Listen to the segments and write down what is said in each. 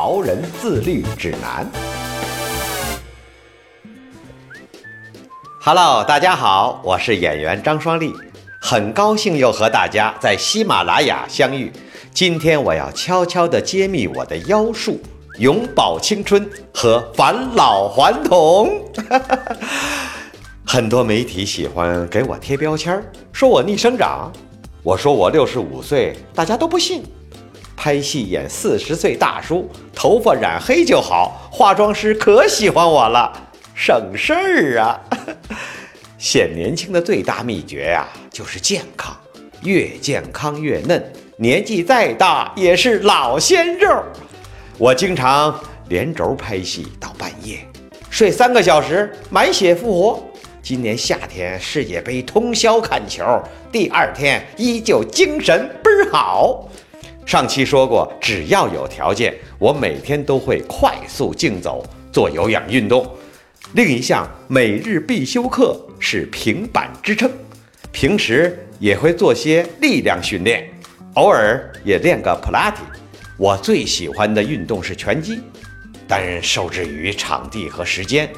潮人自律指南》。Hello，大家好，我是演员张双立，很高兴又和大家在喜马拉雅相遇。今天我要悄悄地揭秘我的妖术。永葆青春和返老还童，很多媒体喜欢给我贴标签说我逆生长。我说我六十五岁，大家都不信。拍戏演四十岁大叔，头发染黑就好，化妆师可喜欢我了，省事儿啊。显年轻的最大秘诀呀，就是健康，越健康越嫩，年纪再大也是老鲜肉。我经常连轴拍戏到半夜，睡三个小时，满血复活。今年夏天世界杯通宵看球，第二天依旧精神倍儿好。上期说过，只要有条件，我每天都会快速竞走，做有氧运动。另一项每日必修课是平板支撑，平时也会做些力量训练，偶尔也练个普拉提。我最喜欢的运动是拳击，但受制于场地和时间，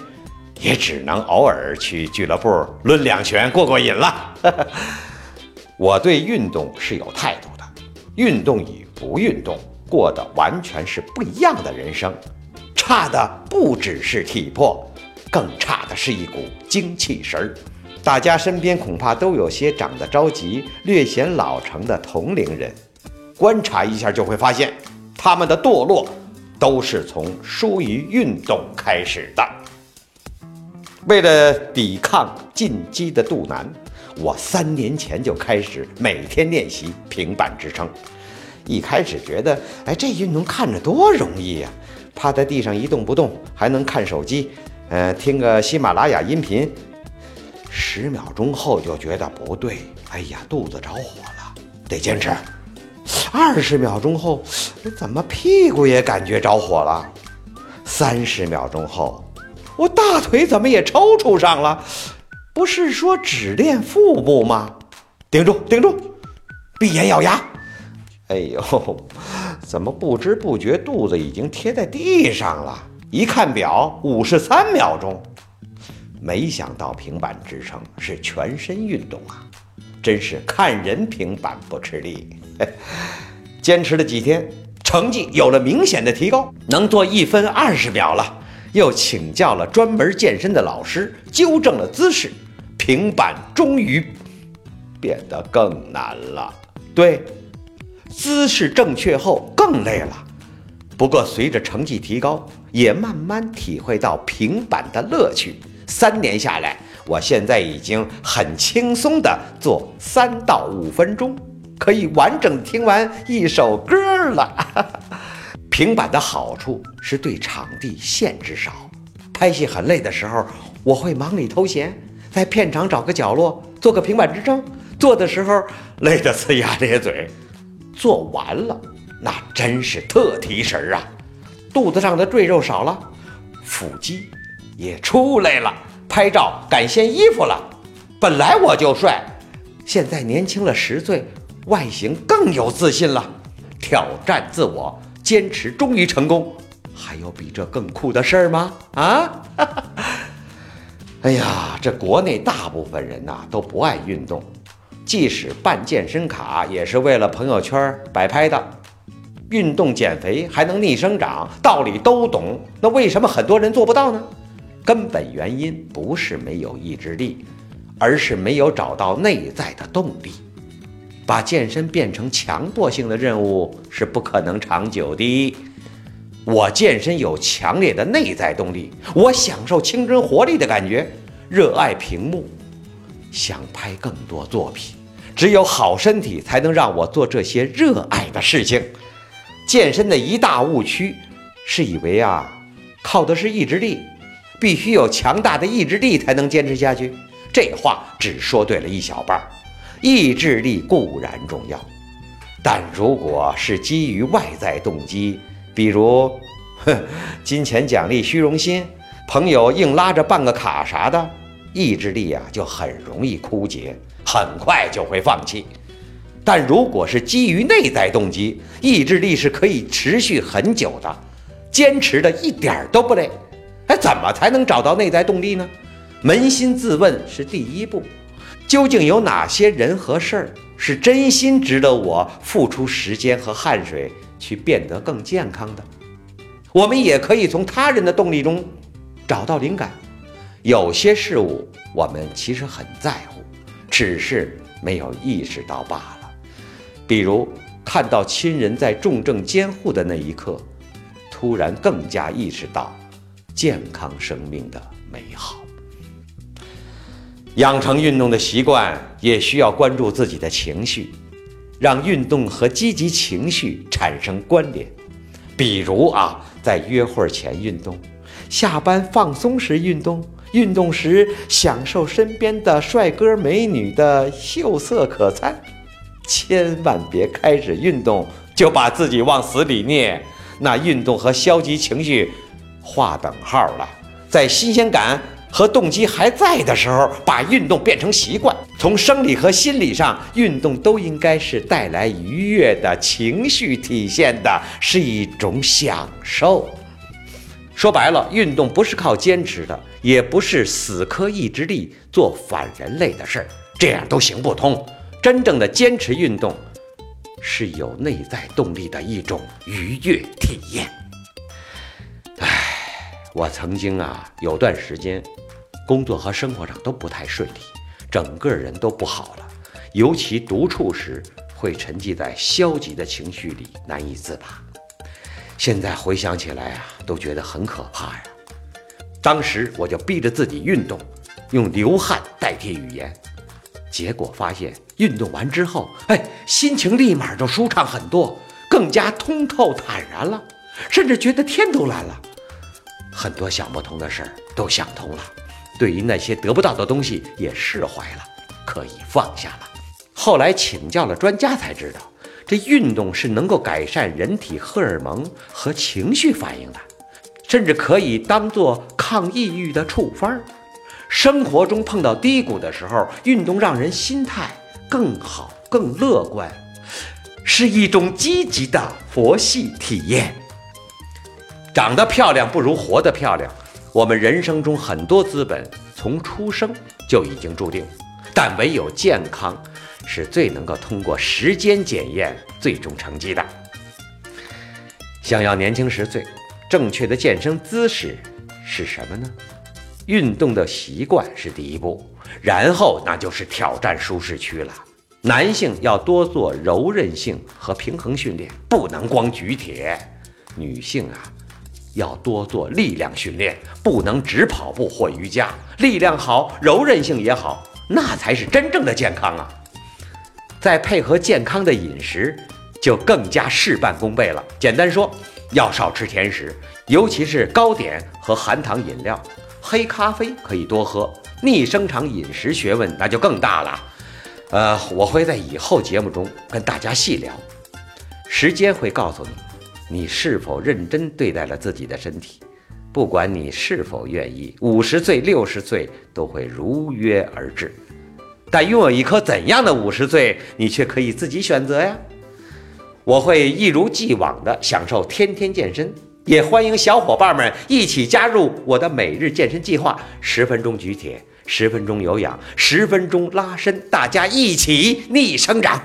也只能偶尔去俱乐部抡两拳过过瘾了。我对运动是有态度的，运动与不运动过的完全是不一样的人生，差的不只是体魄，更差的是一股精气神儿。大家身边恐怕都有些长得着急、略显老成的同龄人，观察一下就会发现。他们的堕落都是从疏于运动开始的。为了抵抗进击的肚腩，我三年前就开始每天练习平板支撑。一开始觉得，哎，这运动看着多容易呀，趴在地上一动不动，还能看手机，呃，听个喜马拉雅音频。十秒钟后就觉得不对，哎呀，肚子着火了，得坚持。二十秒钟后，怎么屁股也感觉着火了？三十秒钟后，我大腿怎么也抽搐上了？不是说只练腹部吗？顶住，顶住，闭眼咬牙。哎呦，怎么不知不觉肚子已经贴在地上了？一看表，五十三秒钟。没想到平板支撑是全身运动啊！真是看人平板不吃力。坚持了几天，成绩有了明显的提高，能做一分二十秒了。又请教了专门健身的老师，纠正了姿势，平板终于变得更难了。对，姿势正确后更累了。不过随着成绩提高，也慢慢体会到平板的乐趣。三年下来，我现在已经很轻松地做三到五分钟。可以完整听完一首歌了。平板的好处是对场地限制少，拍戏很累的时候，我会忙里偷闲，在片场找个角落做个平板支撑。做的时候累得呲牙咧嘴，做完了那真是特提神啊！肚子上的赘肉少了，腹肌也出来了。拍照敢掀衣服了，本来我就帅，现在年轻了十岁。外形更有自信了，挑战自我，坚持终于成功，还有比这更酷的事儿吗？啊！哎呀，这国内大部分人呐都不爱运动，即使办健身卡也是为了朋友圈摆拍的。运动减肥还能逆生长，道理都懂，那为什么很多人做不到呢？根本原因不是没有意志力，而是没有找到内在的动力。把健身变成强迫性的任务是不可能长久的。我健身有强烈的内在动力，我享受青春活力的感觉，热爱屏幕，想拍更多作品。只有好身体才能让我做这些热爱的事情。健身的一大误区是以为啊，靠的是意志力，必须有强大的意志力才能坚持下去。这话只说对了一小半。意志力固然重要，但如果是基于外在动机，比如，哼，金钱奖励、虚荣心，朋友硬拉着办个卡啥的，意志力啊就很容易枯竭，很快就会放弃。但如果是基于内在动机，意志力是可以持续很久的，坚持的一点儿都不累。哎，怎么才能找到内在动力呢？扪心自问是第一步。究竟有哪些人和事儿是真心值得我付出时间和汗水去变得更健康的？我们也可以从他人的动力中找到灵感。有些事物我们其实很在乎，只是没有意识到罢了。比如看到亲人在重症监护的那一刻，突然更加意识到健康生命的美好。养成运动的习惯，也需要关注自己的情绪，让运动和积极情绪产生关联。比如啊，在约会前运动，下班放松时运动，运动时享受身边的帅哥美女的秀色可餐。千万别开始运动就把自己往死里捏，那运动和消极情绪划等号了。在新鲜感。和动机还在的时候，把运动变成习惯。从生理和心理上，运动都应该是带来愉悦的情绪体现的，是一种享受。说白了，运动不是靠坚持的，也不是死磕意志力做反人类的事儿，这样都行不通。真正的坚持运动，是有内在动力的一种愉悦体验。唉，我曾经啊，有段时间。工作和生活上都不太顺利，整个人都不好了。尤其独处时，会沉寂在消极的情绪里，难以自拔。现在回想起来啊，都觉得很可怕呀。当时我就逼着自己运动，用流汗代替语言，结果发现运动完之后，哎，心情立马就舒畅很多，更加通透坦然了，甚至觉得天都蓝了。很多想不通的事儿都想通了。对于那些得不到的东西也释怀了，可以放下了。后来请教了专家才知道，这运动是能够改善人体荷尔蒙和情绪反应的，甚至可以当做抗抑郁的处方。生活中碰到低谷的时候，运动让人心态更好、更乐观，是一种积极的佛系体验。长得漂亮不如活得漂亮。我们人生中很多资本从出生就已经注定，但唯有健康是最能够通过时间检验最终成绩的。想要年轻十岁，正确的健身姿势是什么呢？运动的习惯是第一步，然后那就是挑战舒适区了。男性要多做柔韧性和平衡训练，不能光举铁；女性啊。要多做力量训练，不能只跑步或瑜伽。力量好，柔韧性也好，那才是真正的健康啊！再配合健康的饮食，就更加事半功倍了。简单说，要少吃甜食，尤其是糕点和含糖饮料。黑咖啡可以多喝。逆生长饮食学问那就更大了。呃，我会在以后节目中跟大家细聊，时间会告诉你。你是否认真对待了自己的身体？不管你是否愿意，五十岁、六十岁都会如约而至。但拥有一颗怎样的五十岁，你却可以自己选择呀！我会一如既往的享受天天健身，也欢迎小伙伴们一起加入我的每日健身计划：十分钟举铁，十分钟有氧，十分钟拉伸，大家一起逆生长。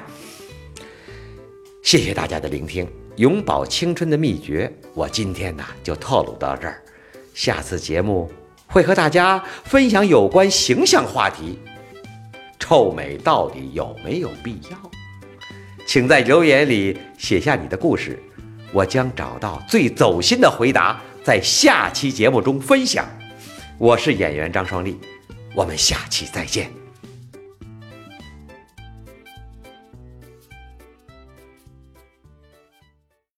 谢谢大家的聆听。永葆青春的秘诀，我今天呢就透露到这儿。下次节目会和大家分享有关形象话题，臭美到底有没有必要？请在留言里写下你的故事，我将找到最走心的回答，在下期节目中分享。我是演员张双立，我们下期再见。